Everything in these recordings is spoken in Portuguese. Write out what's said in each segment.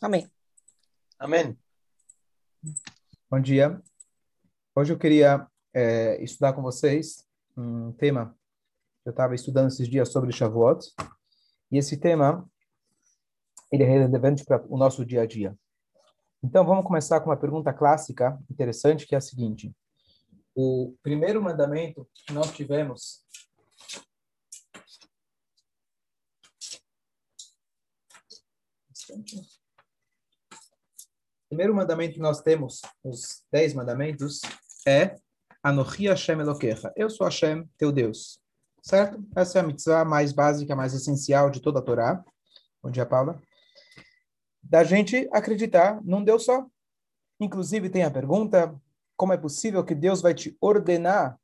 Amém. Amém. Bom dia. Hoje eu queria é, estudar com vocês um tema que eu estava estudando esses dias sobre Shavuot. E esse tema ele é relevante para o nosso dia a dia. Então vamos começar com uma pergunta clássica, interessante, que é a seguinte: o primeiro mandamento que nós tivemos o primeiro mandamento que nós temos, os dez mandamentos, é Anochi Hashem Elokecha. Eu sou Hashem, teu Deus. Certo? Essa é a mitzvah mais básica, mais essencial de toda a Torá. Bom dia, Paula. Da gente acreditar num Deus só. Inclusive, tem a pergunta: como é possível que Deus vai te ordenar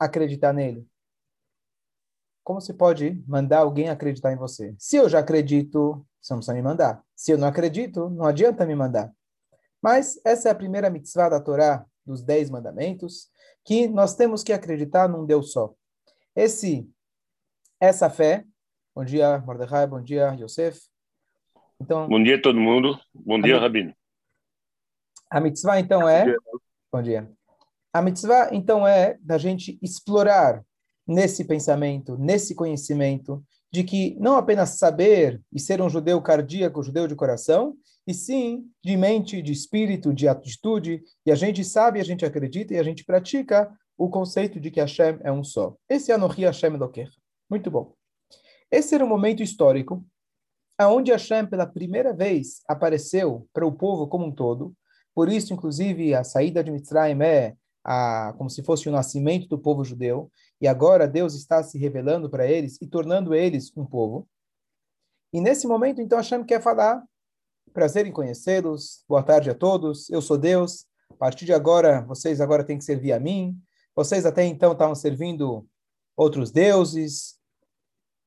acreditar nele? Como se pode mandar alguém acreditar em você? Se eu já acredito, você não precisa me mandar. Se eu não acredito, não adianta me mandar. Mas essa é a primeira mitzvah da Torá, dos Dez Mandamentos, que nós temos que acreditar num Deus só. Esse, essa fé, bom dia, Mordecai, bom dia, Yosef. Então, bom dia todo mundo, bom dia, Rabino. A mitzvah, então, é... Bom dia. bom dia. A mitzvah, então, é da gente explorar nesse pensamento, nesse conhecimento, de que não apenas saber e ser um judeu cardíaco, judeu de coração, e sim de mente, de espírito, de atitude, e a gente sabe, a gente acredita e a gente pratica o conceito de que Hashem é um só. Esse é Anohi Hashem Elokecha. Muito bom. Esse era um momento histórico aonde Hashem pela primeira vez apareceu para o povo como um todo. Por isso, inclusive, a saída de Mitzrayim é a, como se fosse o nascimento do povo judeu, e agora Deus está se revelando para eles e tornando eles um povo. E nesse momento, então, Hashem quer falar, prazer em conhecê-los, boa tarde a todos, eu sou Deus, a partir de agora, vocês agora têm que servir a mim, vocês até então estavam servindo outros deuses,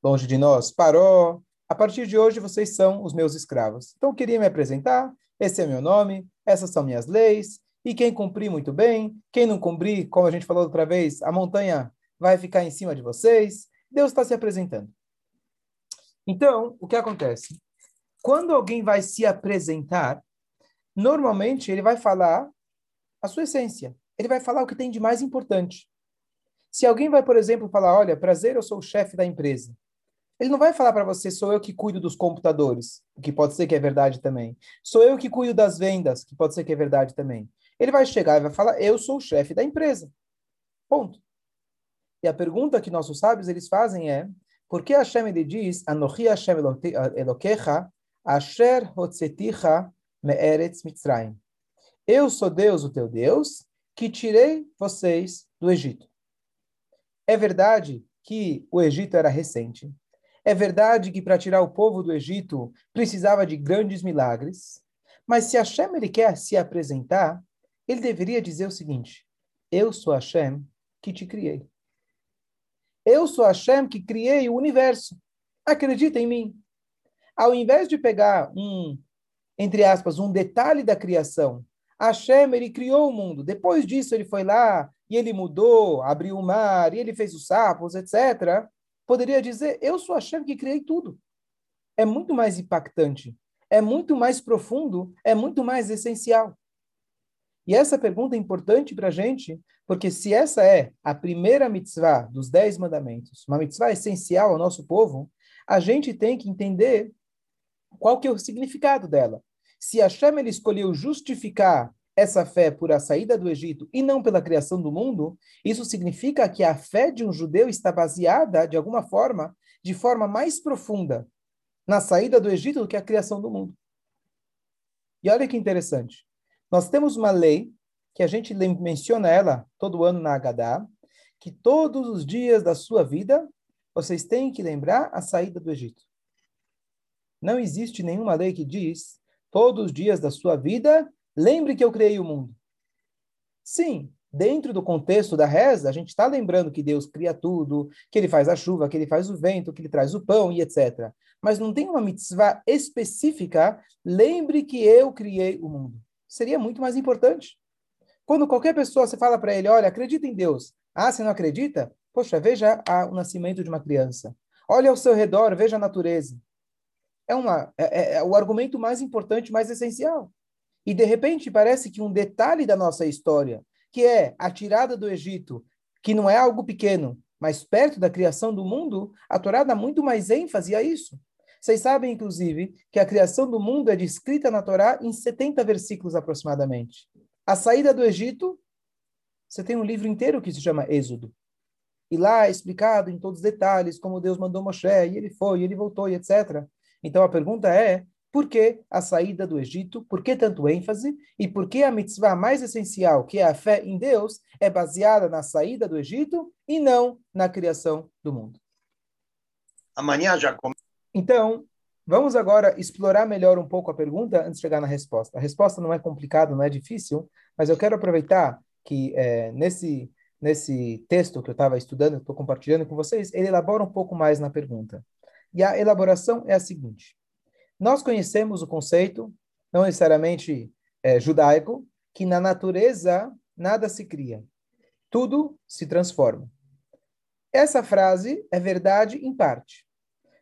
longe de nós, Paró, a partir de hoje vocês são os meus escravos. Então, queria me apresentar, esse é meu nome, essas são minhas leis, e quem cumprir, muito bem. Quem não cumprir, como a gente falou outra vez, a montanha vai ficar em cima de vocês. Deus está se apresentando. Então, o que acontece? Quando alguém vai se apresentar, normalmente ele vai falar a sua essência. Ele vai falar o que tem de mais importante. Se alguém vai, por exemplo, falar: Olha, prazer, eu sou o chefe da empresa. Ele não vai falar para você, sou eu que cuido dos computadores, o que pode ser que é verdade também. Sou eu que cuido das vendas, que pode ser que é verdade também. Ele vai chegar e vai falar: Eu sou o chefe da empresa. Ponto. E a pergunta que nossos sábios eles fazem é: por que Hashem ele diz: Anochi Hashem Elokecha, Asher Hotzeticha Me'eretz Mitzrayim? Eu sou Deus, o teu Deus, que tirei vocês do Egito. É verdade que o Egito era recente. É verdade que para tirar o povo do Egito precisava de grandes milagres. Mas se Hashem ele quer se apresentar, ele deveria dizer o seguinte: Eu sou Hashem que te criei. Eu sou Hashem que criei o universo. Acredita em mim. Ao invés de pegar um, entre aspas, um detalhe da criação, Hashem, ele criou o mundo. Depois disso, ele foi lá e ele mudou, abriu o mar, e ele fez os sapos, etc. Poderia dizer, eu sou Hashem que criei tudo. É muito mais impactante, é muito mais profundo, é muito mais essencial. E essa pergunta é importante para a gente, porque se essa é a primeira mitzvah dos dez mandamentos, uma mitzvah essencial ao nosso povo, a gente tem que entender qual que é o significado dela. Se Hashem ele escolheu justificar essa fé por a saída do Egito e não pela criação do mundo, isso significa que a fé de um judeu está baseada, de alguma forma, de forma mais profunda na saída do Egito do que a criação do mundo. E olha que interessante. Nós temos uma lei, que a gente menciona ela todo ano na Haggadah, que todos os dias da sua vida vocês têm que lembrar a saída do Egito. Não existe nenhuma lei que diz, todos os dias da sua vida, lembre que eu criei o mundo. Sim, dentro do contexto da reza, a gente está lembrando que Deus cria tudo, que Ele faz a chuva, que Ele faz o vento, que Ele traz o pão e etc. Mas não tem uma mitzvah específica, lembre que eu criei o mundo seria muito mais importante. Quando qualquer pessoa você fala para ele, olha, acredita em Deus. Ah, você não acredita? Poxa, veja o nascimento de uma criança. Olha ao seu redor, veja a natureza. É, uma, é, é, é o argumento mais importante, mais essencial. E, de repente, parece que um detalhe da nossa história, que é a tirada do Egito, que não é algo pequeno, mas perto da criação do mundo, a Torá dá muito mais ênfase a isso. Vocês sabem, inclusive, que a criação do mundo é descrita na Torá em 70 versículos aproximadamente. A saída do Egito, você tem um livro inteiro que se chama Êxodo. E lá é explicado em todos os detalhes como Deus mandou Moshe, e ele foi, e ele voltou, e etc. Então a pergunta é, por que a saída do Egito? Por que tanto ênfase? E por que a mitzvah mais essencial, que é a fé em Deus, é baseada na saída do Egito e não na criação do mundo? Amanhã já começa. Então, vamos agora explorar melhor um pouco a pergunta antes de chegar na resposta. A resposta não é complicada, não é difícil, mas eu quero aproveitar que é, nesse nesse texto que eu estava estudando, estou compartilhando com vocês, ele elabora um pouco mais na pergunta. E a elaboração é a seguinte: nós conhecemos o conceito, não necessariamente é, judaico, que na natureza nada se cria, tudo se transforma. Essa frase é verdade em parte,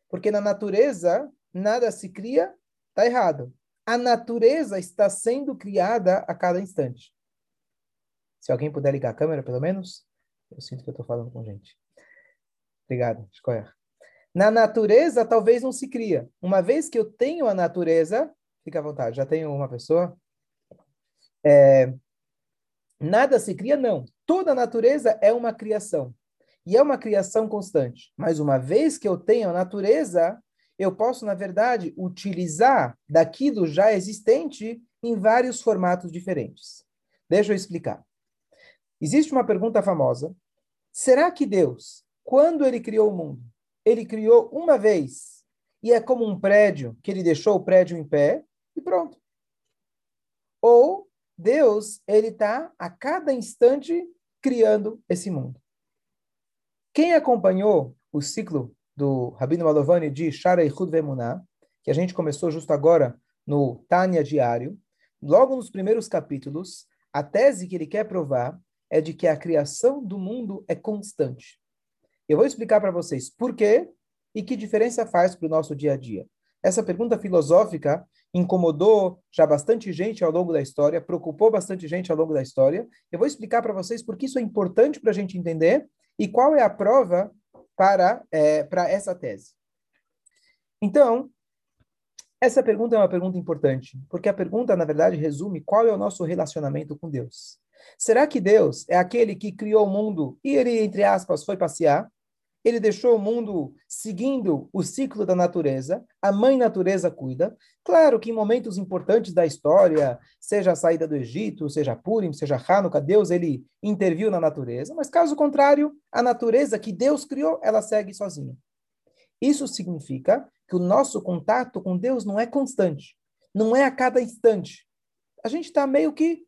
porque na natureza nada se cria, está errado. A natureza está sendo criada a cada instante. Se alguém puder ligar a câmera, pelo menos, eu sinto que eu estou falando com gente. Obrigado, Escoer. Na natureza, talvez não se cria. Uma vez que eu tenho a natureza, fica à vontade, já tenho uma pessoa. É, nada se cria, não. Toda a natureza é uma criação. E é uma criação constante. Mas uma vez que eu tenho a natureza, eu posso, na verdade, utilizar daquilo já existente em vários formatos diferentes. Deixa eu explicar. Existe uma pergunta famosa: será que Deus, quando ele criou o mundo, ele criou uma vez e é como um prédio que ele deixou o prédio em pé e pronto? Ou Deus, ele está a cada instante criando esse mundo? Quem acompanhou o ciclo do Rabino Malovani de Shara Ichud Vemuná, que a gente começou justo agora no Tânia Diário, logo nos primeiros capítulos, a tese que ele quer provar é de que a criação do mundo é constante. Eu vou explicar para vocês por quê e que diferença faz para o nosso dia a dia. Essa pergunta filosófica incomodou já bastante gente ao longo da história, preocupou bastante gente ao longo da história. Eu vou explicar para vocês por que isso é importante para a gente entender e qual é a prova para, é, para essa tese. Então, essa pergunta é uma pergunta importante, porque a pergunta, na verdade, resume qual é o nosso relacionamento com Deus. Será que Deus é aquele que criou o mundo e ele, entre aspas, foi passear? Ele deixou o mundo seguindo o ciclo da natureza, a mãe natureza cuida. Claro que em momentos importantes da história, seja a saída do Egito, seja Purim, seja Hanukkah, Deus ele interviu na natureza, mas caso contrário, a natureza que Deus criou, ela segue sozinha. Isso significa que o nosso contato com Deus não é constante, não é a cada instante. A gente está meio que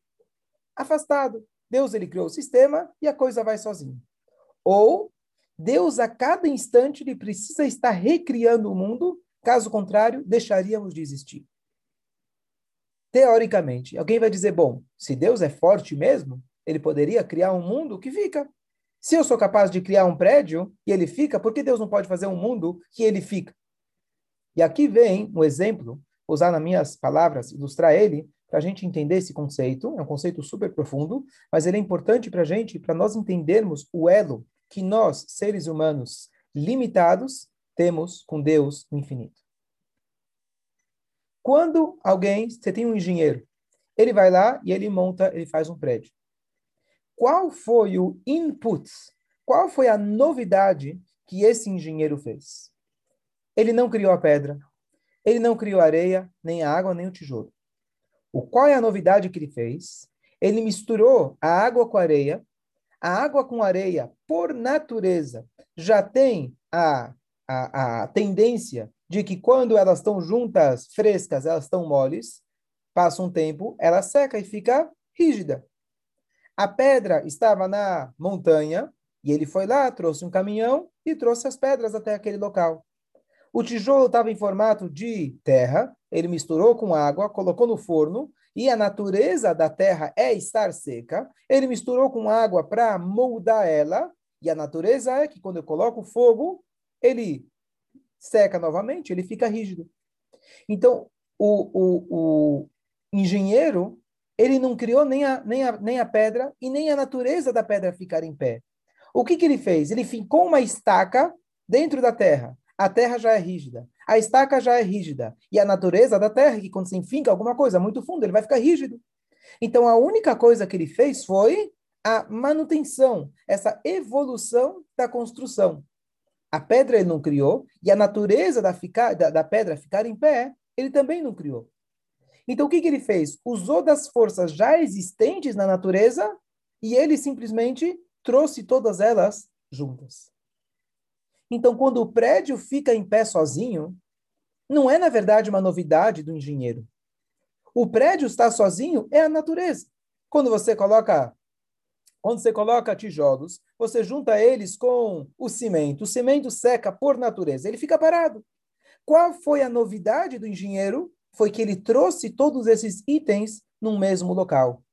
afastado. Deus ele criou o sistema e a coisa vai sozinha. Ou Deus a cada instante ele precisa estar recriando o mundo, caso contrário, deixaríamos de existir. Teoricamente, alguém vai dizer, bom, se Deus é forte mesmo, ele poderia criar um mundo que fica. Se eu sou capaz de criar um prédio e ele fica, por que Deus não pode fazer um mundo que ele fica? E aqui vem um exemplo, usar nas minhas palavras, ilustrar ele, para a gente entender esse conceito. É um conceito super profundo, mas ele é importante para a gente, para nós entendermos o elo que nós, seres humanos limitados, temos com Deus infinito. Quando alguém, você tem um engenheiro, ele vai lá e ele monta, ele faz um prédio. Qual foi o input? Qual foi a novidade que esse engenheiro fez? Ele não criou a pedra, ele não criou a areia, nem a água, nem o tijolo. O qual é a novidade que ele fez? Ele misturou a água com a areia. A água com areia, por natureza, já tem a, a, a tendência de que quando elas estão juntas, frescas, elas estão moles. Passa um tempo, ela seca e fica rígida. A pedra estava na montanha e ele foi lá, trouxe um caminhão e trouxe as pedras até aquele local. O tijolo estava em formato de terra, ele misturou com água, colocou no forno, e a natureza da terra é estar seca. Ele misturou com água para moldar ela, e a natureza é que quando eu coloco fogo, ele seca novamente, ele fica rígido. Então, o, o, o engenheiro, ele não criou nem a, nem, a, nem a pedra e nem a natureza da pedra ficar em pé. O que, que ele fez? Ele fincou uma estaca dentro da terra. A terra já é rígida. A estaca já é rígida. E a natureza da terra, que quando se enfinca alguma coisa muito fundo, ele vai ficar rígido. Então, a única coisa que ele fez foi a manutenção, essa evolução da construção. A pedra ele não criou, e a natureza da, da, da pedra ficar em pé, ele também não criou. Então, o que, que ele fez? Usou das forças já existentes na natureza e ele simplesmente trouxe todas elas juntas. Então, quando o prédio fica em pé sozinho, não é, na verdade, uma novidade do engenheiro. O prédio está sozinho é a natureza. Quando você coloca quando você coloca tijolos, você junta eles com o cimento. O cimento seca por natureza, ele fica parado. Qual foi a novidade do engenheiro? Foi que ele trouxe todos esses itens num mesmo local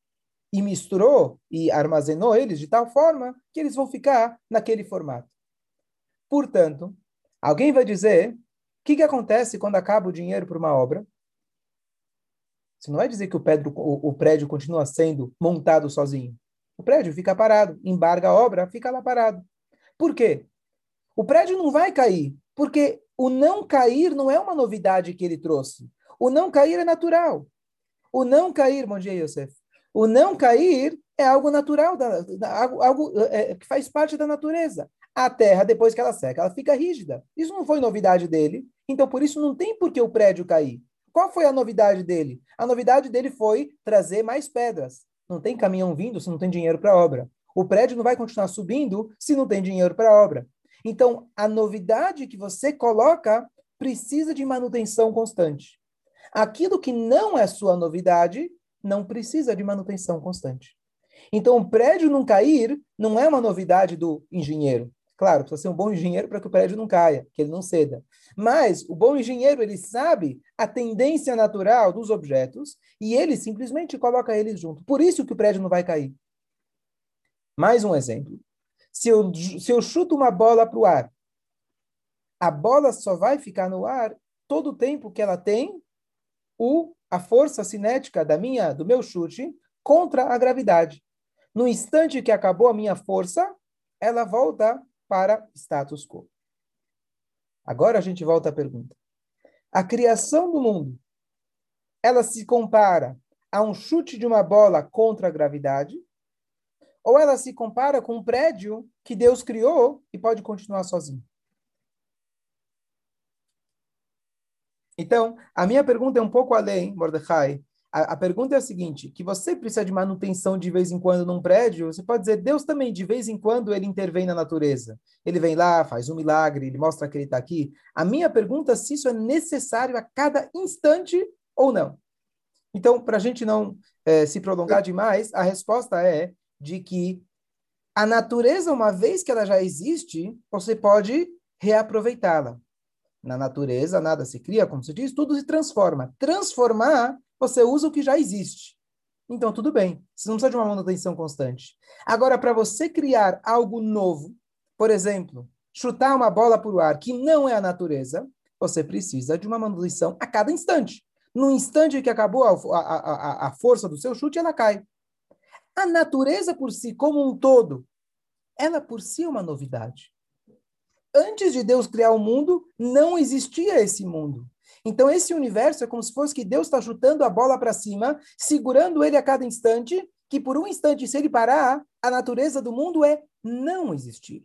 e misturou e armazenou eles de tal forma que eles vão ficar naquele formato. Portanto, alguém vai dizer o que, que acontece quando acaba o dinheiro por uma obra? Você não vai dizer que o, prédio, o, o prédio continua sendo montado sozinho. O prédio fica parado, embarga a obra, fica lá parado. Por quê? O prédio não vai cair, porque o não cair não é uma novidade que ele trouxe. O não cair é natural. O não cair, bom dia, Yosef. O não cair é algo natural, algo, algo é, que faz parte da natureza. A terra, depois que ela seca, ela fica rígida. Isso não foi novidade dele. Então, por isso, não tem por que o prédio cair. Qual foi a novidade dele? A novidade dele foi trazer mais pedras. Não tem caminhão vindo se não tem dinheiro para obra. O prédio não vai continuar subindo se não tem dinheiro para obra. Então, a novidade que você coloca precisa de manutenção constante. Aquilo que não é sua novidade não precisa de manutenção constante. Então, o prédio não cair não é uma novidade do engenheiro. Claro, precisa ser um bom engenheiro para que o prédio não caia, que ele não ceda. Mas o bom engenheiro, ele sabe a tendência natural dos objetos e ele simplesmente coloca eles junto. Por isso que o prédio não vai cair. Mais um exemplo. Se eu, se eu chuto uma bola para o ar, a bola só vai ficar no ar todo o tempo que ela tem o, a força cinética da minha, do meu chute contra a gravidade. No instante que acabou a minha força, ela volta para status quo. Agora a gente volta à pergunta. A criação do mundo, ela se compara a um chute de uma bola contra a gravidade? Ou ela se compara com um prédio que Deus criou e pode continuar sozinho? Então, a minha pergunta é um pouco além, Mordecai, a, a, pergunta é a seguinte: que você precisa de manutenção de vez em quando num prédio, você pode dizer, Deus também, de vez em quando, ele intervém na natureza. Ele vem lá, faz um milagre, ele mostra que ele está aqui. A minha pergunta é se isso é necessário a cada instante ou não. Então, para a gente não é, se prolongar demais, a resposta é de que a natureza, uma vez que ela já existe, você pode reaproveitá-la. Na natureza, nada se cria, como se diz, tudo se transforma. Transformar você usa o que já existe. Então, tudo bem. Você não precisa de uma manutenção constante. Agora, para você criar algo novo, por exemplo, chutar uma bola para o ar, que não é a natureza, você precisa de uma manutenção a cada instante. No instante que acabou a, a, a, a força do seu chute, ela cai. A natureza por si, como um todo, ela por si é uma novidade. Antes de Deus criar o mundo, não existia esse mundo. Então, esse universo é como se fosse que Deus está chutando a bola para cima, segurando ele a cada instante, que por um instante, se ele parar, a natureza do mundo é não existir.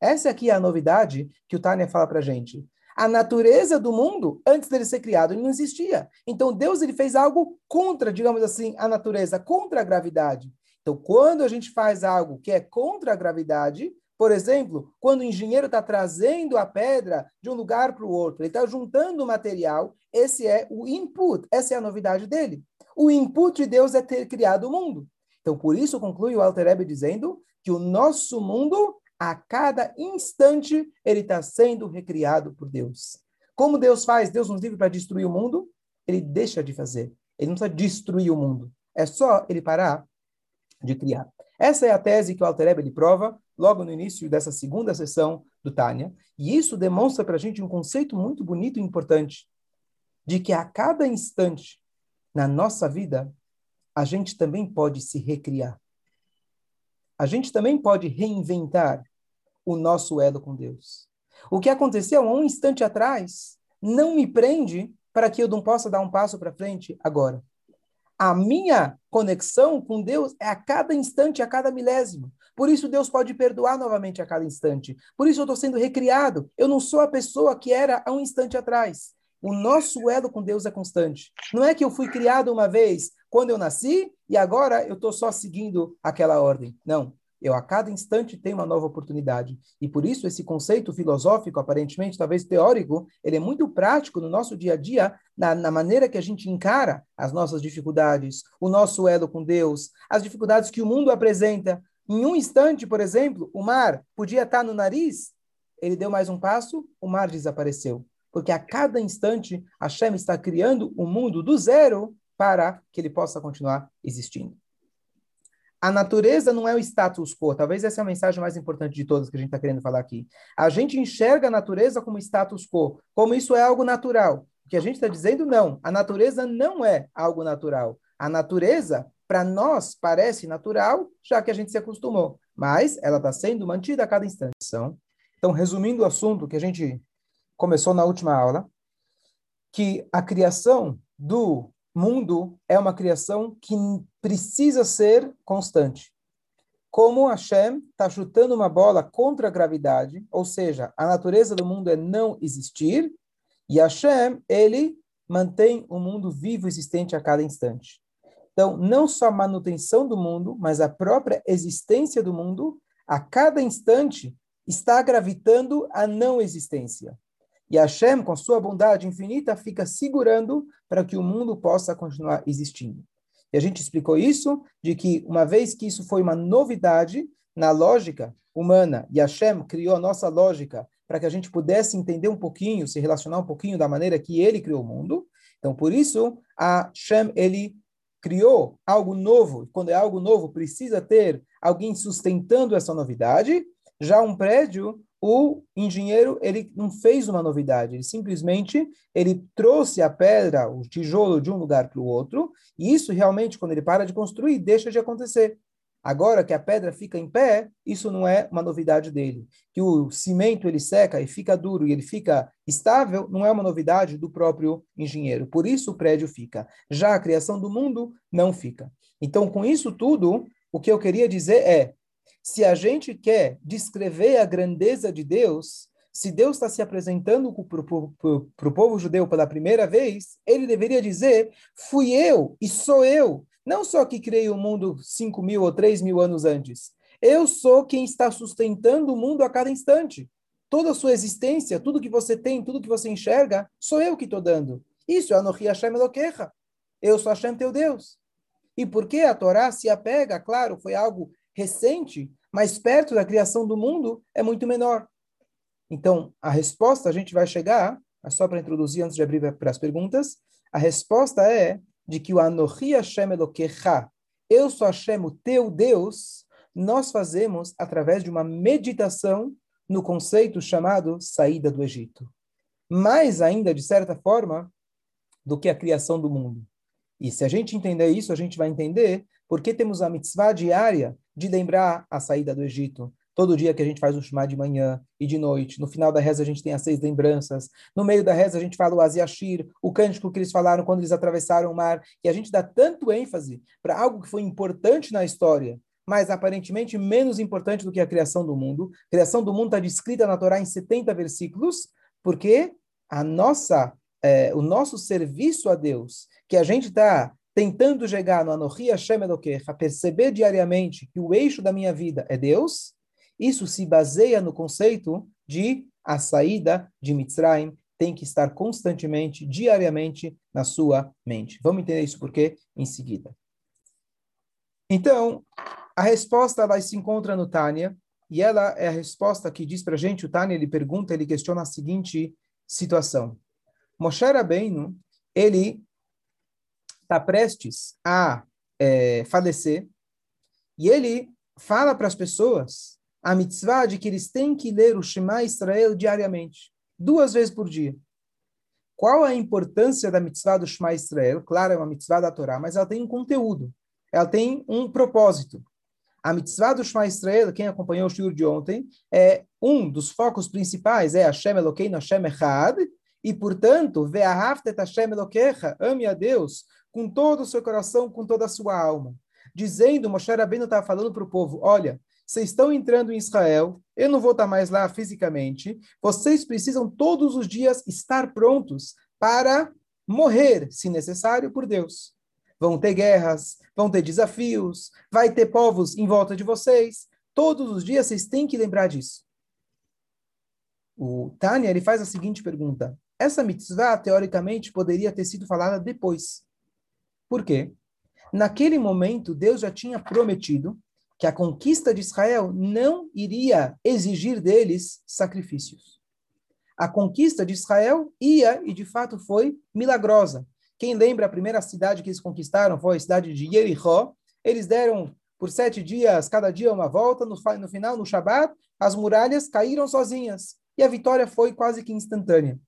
Essa aqui é a novidade que o Tânia fala para gente. A natureza do mundo, antes dele ser criado, ele não existia. Então, Deus ele fez algo contra, digamos assim, a natureza, contra a gravidade. Então, quando a gente faz algo que é contra a gravidade, por exemplo, quando o engenheiro está trazendo a pedra de um lugar para o outro, ele está juntando o material, esse é o input, essa é a novidade dele. O input de Deus é ter criado o mundo. Então, por isso conclui o Alter Ebe dizendo que o nosso mundo, a cada instante, ele está sendo recriado por Deus. Como Deus faz? Deus nos livre para destruir o mundo? Ele deixa de fazer. Ele não precisa destruir o mundo. É só ele parar de criar. Essa é a tese que o Alter Ebe prova logo no início dessa segunda sessão do Tânia, e isso demonstra para a gente um conceito muito bonito e importante. de que a cada instante na nossa vida, a gente também pode se recriar. A gente também pode reinventar o nosso elo com Deus. O que aconteceu há um instante atrás não me prende para que eu não possa dar um passo para frente agora. A minha conexão com Deus é a cada instante, a cada milésimo. Por isso Deus pode perdoar novamente a cada instante. Por isso eu estou sendo recriado. Eu não sou a pessoa que era há um instante atrás. O nosso elo com Deus é constante. Não é que eu fui criado uma vez quando eu nasci e agora eu estou só seguindo aquela ordem. Não. Eu a cada instante tenho uma nova oportunidade. E por isso esse conceito filosófico, aparentemente, talvez teórico, ele é muito prático no nosso dia a dia, na, na maneira que a gente encara as nossas dificuldades, o nosso elo com Deus, as dificuldades que o mundo apresenta. Em um instante, por exemplo, o mar podia estar no nariz, ele deu mais um passo, o mar desapareceu. Porque a cada instante, Hashem está criando um mundo do zero para que ele possa continuar existindo. A natureza não é o status quo. Talvez essa é a mensagem mais importante de todas que a gente está querendo falar aqui. A gente enxerga a natureza como status quo, como isso é algo natural. O que a gente está dizendo, não. A natureza não é algo natural. A natureza, para nós, parece natural, já que a gente se acostumou. Mas ela está sendo mantida a cada instante. Então, resumindo o assunto que a gente começou na última aula, que a criação do mundo é uma criação que precisa ser constante. Como Hashem está chutando uma bola contra a gravidade, ou seja, a natureza do mundo é não existir, e Hashem, ele mantém o mundo vivo existente a cada instante. Então, não só a manutenção do mundo, mas a própria existência do mundo, a cada instante, está gravitando a não existência. E Hashem, com sua bondade infinita, fica segurando para que o mundo possa continuar existindo. E a gente explicou isso, de que uma vez que isso foi uma novidade na lógica humana, e Hashem criou a nossa lógica para que a gente pudesse entender um pouquinho, se relacionar um pouquinho da maneira que ele criou o mundo. Então, por isso, a Hashem, ele criou algo novo. Quando é algo novo, precisa ter alguém sustentando essa novidade. Já um prédio, o engenheiro ele não fez uma novidade, ele simplesmente ele trouxe a pedra, o tijolo de um lugar para o outro, e isso realmente quando ele para de construir deixa de acontecer. Agora que a pedra fica em pé, isso não é uma novidade dele. Que o cimento ele seca e fica duro e ele fica estável, não é uma novidade do próprio engenheiro. Por isso o prédio fica. Já a criação do mundo não fica. Então, com isso tudo, o que eu queria dizer é se a gente quer descrever a grandeza de Deus, se Deus está se apresentando para o povo judeu pela primeira vez, ele deveria dizer: fui eu e sou eu, não só que criei o mundo cinco mil ou três mil anos antes. Eu sou quem está sustentando o mundo a cada instante. Toda a sua existência, tudo que você tem, tudo que você enxerga, sou eu que estou dando. Isso é Anohi Hashem Elokecha. Eu sou Hashem teu Deus. E por que a Torá se apega? Claro, foi algo recente, mas perto da criação do mundo é muito menor. Então, a resposta a gente vai chegar, só para introduzir antes de abrir para as perguntas, a resposta é de que o Anohi Hashem Elokecha, eu sou Hashem, o teu Deus, nós fazemos através de uma meditação no conceito chamado saída do Egito. Mais ainda, de certa forma, do que a criação do mundo. E se a gente entender isso, a gente vai entender por que temos a mitzvah diária de lembrar a saída do Egito. Todo dia que a gente faz o Shema de manhã e de noite. No final da reza a gente tem as seis lembranças. No meio da reza a gente fala o Aziashir, o cântico que eles falaram quando eles atravessaram o mar. E a gente dá tanto ênfase para algo que foi importante na história, mas aparentemente menos importante do que a criação do mundo. A criação do mundo está descrita na Torá em 70 versículos, porque a nossa, é, o nosso serviço a Deus, que a gente está tentando chegar no Anohi Hashem perceber diariamente que o eixo da minha vida é Deus, isso se baseia no conceito de a saída de Mitzrayim tem que estar constantemente, diariamente na sua mente. Vamos entender isso porque em seguida. Então, a resposta ela se encontra no Tânia, e ela é a resposta que diz para a gente, o Tânia, ele pergunta, ele questiona a seguinte situação. Moshe Rabbeinu, ele está prestes a é, falecer, e ele fala para as pessoas a mitzvah de que eles têm que ler o Shema Israel diariamente, duas vezes por dia. Qual a importância da mitzvah do Shema Israel? Claro, é uma mitzvah da Torá, mas ela tem um conteúdo, ela tem um propósito. A mitzvah do Shema Israel, quem acompanhou o shiur de ontem, é um dos focos principais, é Hashem Elokeinu Hashem Echad, e, portanto, Ve'ahavtet Hashem Elokecha, ame a Deus com todo o seu coração, com toda a sua alma. Dizendo, Moshe Rabbeinu estava falando para o povo, olha, vocês estão entrando em Israel, eu não vou estar mais lá fisicamente, vocês precisam todos os dias estar prontos para morrer, se necessário, por Deus. Vão ter guerras, vão ter desafios, vai ter povos em volta de vocês. Todos os dias vocês têm que lembrar disso. O Tânia ele faz a seguinte pergunta: essa mitzvah teoricamente poderia ter sido falada depois. Por quê? Naquele momento Deus já tinha prometido que a conquista de Israel não iria exigir deles sacrifícios. A conquista de Israel ia, e de fato foi, milagrosa. Quem lembra a primeira cidade que eles conquistaram foi a cidade de Jericó. Eles deram por sete dias, cada dia uma volta. No, no final, no Shabat, as muralhas caíram sozinhas. E a vitória foi quase que instantânea.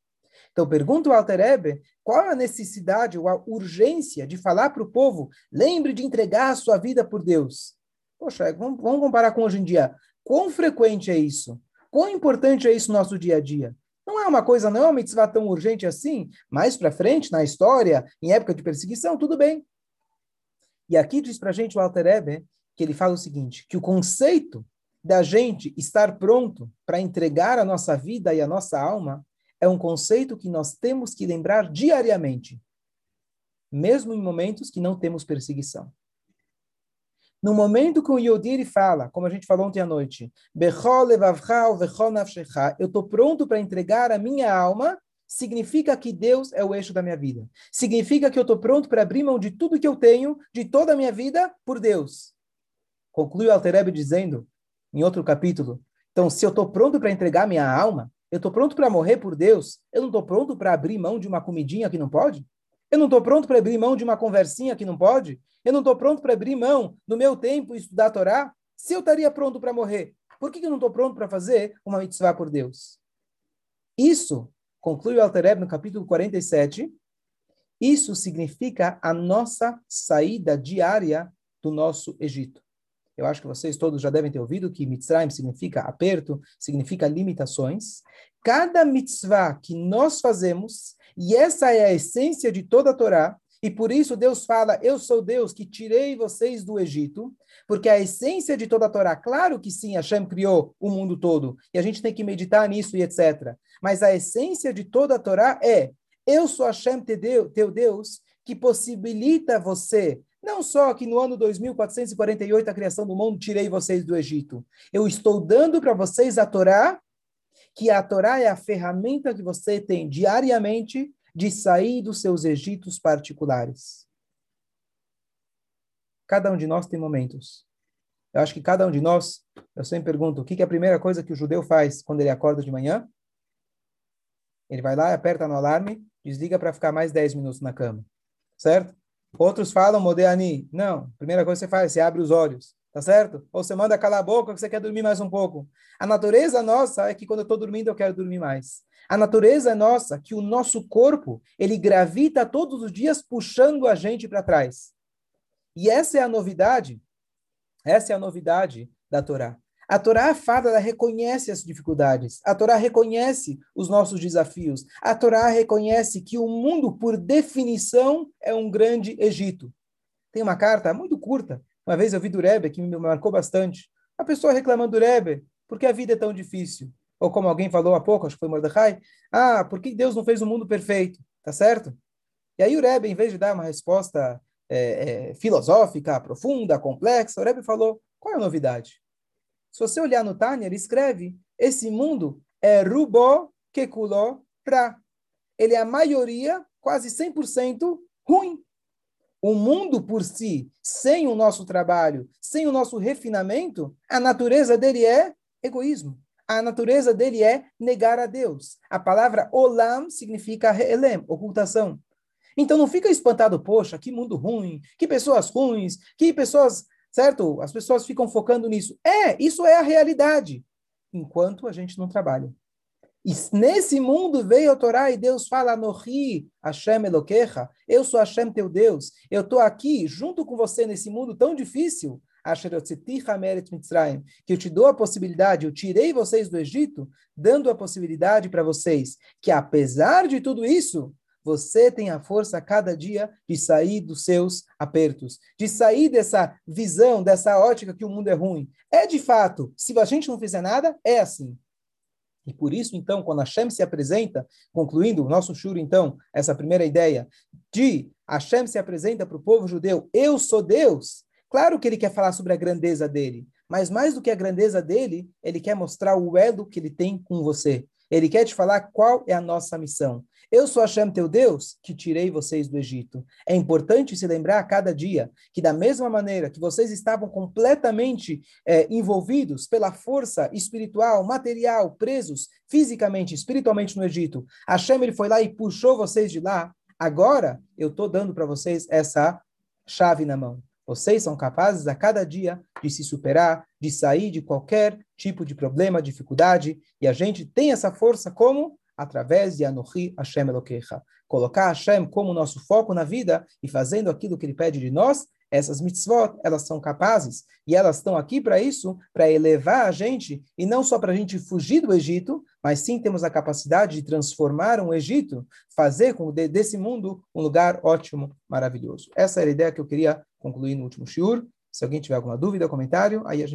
Então, pergunto ao Alterebe, qual a necessidade ou a urgência de falar para o povo, lembre de entregar a sua vida por Deus? Poxa, vamos, comparar com hoje em dia. Quão frequente é isso? Quão importante é isso no nosso dia a dia? Não é uma coisa, não é uma mitzvah tão urgente assim. Mais para frente, na história, em época de perseguição, tudo bem. E aqui diz para a gente o Alter Ebe, que ele fala o seguinte, que o conceito da gente estar pronto para entregar a nossa vida e a nossa alma é um conceito que nós temos que lembrar diariamente, mesmo em momentos que não temos perseguição. No momento que o Yodi fala, como a gente falou ontem à noite, eu estou pronto para entregar a minha alma, significa que Deus é o eixo da minha vida. Significa que eu estou pronto para abrir mão de tudo que eu tenho, de toda a minha vida, por Deus. Conclui o Altereb dizendo, em outro capítulo, então, se eu estou pronto para entregar minha alma, eu estou pronto para morrer por Deus, eu não estou pronto para abrir mão de uma comidinha que não pode? Eu não estou pronto para abrir mão de uma conversinha que não pode? Eu não estou pronto para abrir mão do meu tempo e estudar a Torá? Se eu estaria pronto para morrer, por que, eu não estou pronto para fazer uma mitzvah por Deus? Isso, conclui o Altereb no capítulo 47, isso significa a nossa saída diária do nosso Egito. Eu acho que vocês todos já devem ter ouvido que Mitzrayim significa aperto, significa limitações. Cada mitzvah que nós fazemos e essa é a essência de toda a Torá. E por isso Deus fala: Eu sou Deus que tirei vocês do Egito. Porque a essência de toda a Torá, claro que sim, Hashem criou o mundo todo. E a gente tem que meditar nisso e etc. Mas a essência de toda a Torá é: Eu sou Hashem, teu Deus, que possibilita você não só que no ano 2448, a criação do mundo, tirei vocês do Egito. Eu estou dando para vocês a Torá que a Torá é a ferramenta que você tem diariamente de sair dos seus Egitos particulares. Cada um de nós tem momentos. Eu acho que cada um de nós, eu sempre pergunto, o que é a primeira coisa que o judeu faz quando ele acorda de manhã? Ele vai lá, aperta no alarme, desliga para ficar mais 10 minutos na cama. Certo? Outros falam, Modeani. Não, primeira coisa que você faz, você abre os olhos. Tá certo? Ou você manda calar a boca que você quer dormir mais um pouco. A natureza nossa é que quando eu estou dormindo eu quero dormir mais. A natureza é nossa que o nosso corpo, ele gravita todos os dias puxando a gente para trás. E essa é a novidade. Essa é a novidade da Torá. A Torá é fada, reconhece as dificuldades. A Torá reconhece os nossos desafios. A Torá reconhece que o mundo, por definição, é um grande Egito. Tem uma carta muito curta uma vez eu vi do Rebbe, que me marcou bastante. A pessoa reclamando do Rebbe, porque a vida é tão difícil. Ou como alguém falou há pouco, acho que foi Mordecai, ah, por que Deus não fez o um mundo perfeito? Tá certo? E aí o Rebbe, em vez de dar uma resposta é, é, filosófica, profunda, complexa, o Rebbe falou, qual é a novidade? Se você olhar no Tânia, ele escreve, esse mundo é rubo kekuló pra. Ele é a maioria, quase 100% ruim. O mundo por si, sem o nosso trabalho, sem o nosso refinamento, a natureza dele é egoísmo. A natureza dele é negar a Deus. A palavra olam significa elem, ocultação. Então não fica espantado, poxa, que mundo ruim, que pessoas ruins, que pessoas, certo? As pessoas ficam focando nisso. É, isso é a realidade, enquanto a gente não trabalha. E nesse mundo veio a Torá e Deus fala, Nohi, Hashem Eloquecha, eu sou Hashem teu Deus, eu estou aqui junto com você nesse mundo tão difícil, que eu te dou a possibilidade, eu tirei vocês do Egito, dando a possibilidade para vocês que, apesar de tudo isso, você tem a força a cada dia de sair dos seus apertos, de sair dessa visão, dessa ótica que o mundo é ruim. É de fato, se a gente não fizer nada, é assim. E por isso, então, quando Hashem se apresenta, concluindo o nosso shur, então, essa primeira ideia de Hashem se apresenta para o povo judeu, eu sou Deus, claro que ele quer falar sobre a grandeza dele, mas mais do que a grandeza dele, ele quer mostrar o elo que ele tem com você. Ele quer te falar qual é a nossa missão. Eu sou Hashem, teu Deus, que tirei vocês do Egito. É importante se lembrar a cada dia que, da mesma maneira que vocês estavam completamente é, envolvidos pela força espiritual, material, presos fisicamente, espiritualmente no Egito, Hashem ele foi lá e puxou vocês de lá. Agora, eu estou dando para vocês essa chave na mão. Vocês são capazes a cada dia de se superar, de sair de qualquer tipo de problema, dificuldade, e a gente tem essa força como? Através de Anohi Hashem Elokecha. Colocar Hashem como nosso foco na vida e fazendo aquilo que ele pede de nós, essas mitzvot, elas são capazes e elas estão aqui para isso, para elevar a gente, e não só para a gente fugir do Egito, mas sim temos a capacidade de transformar um Egito, fazer com desse mundo um lugar ótimo, maravilhoso. Essa era a ideia que eu queria concluir no último shiur. Se alguém tiver alguma dúvida, comentário, aí a gente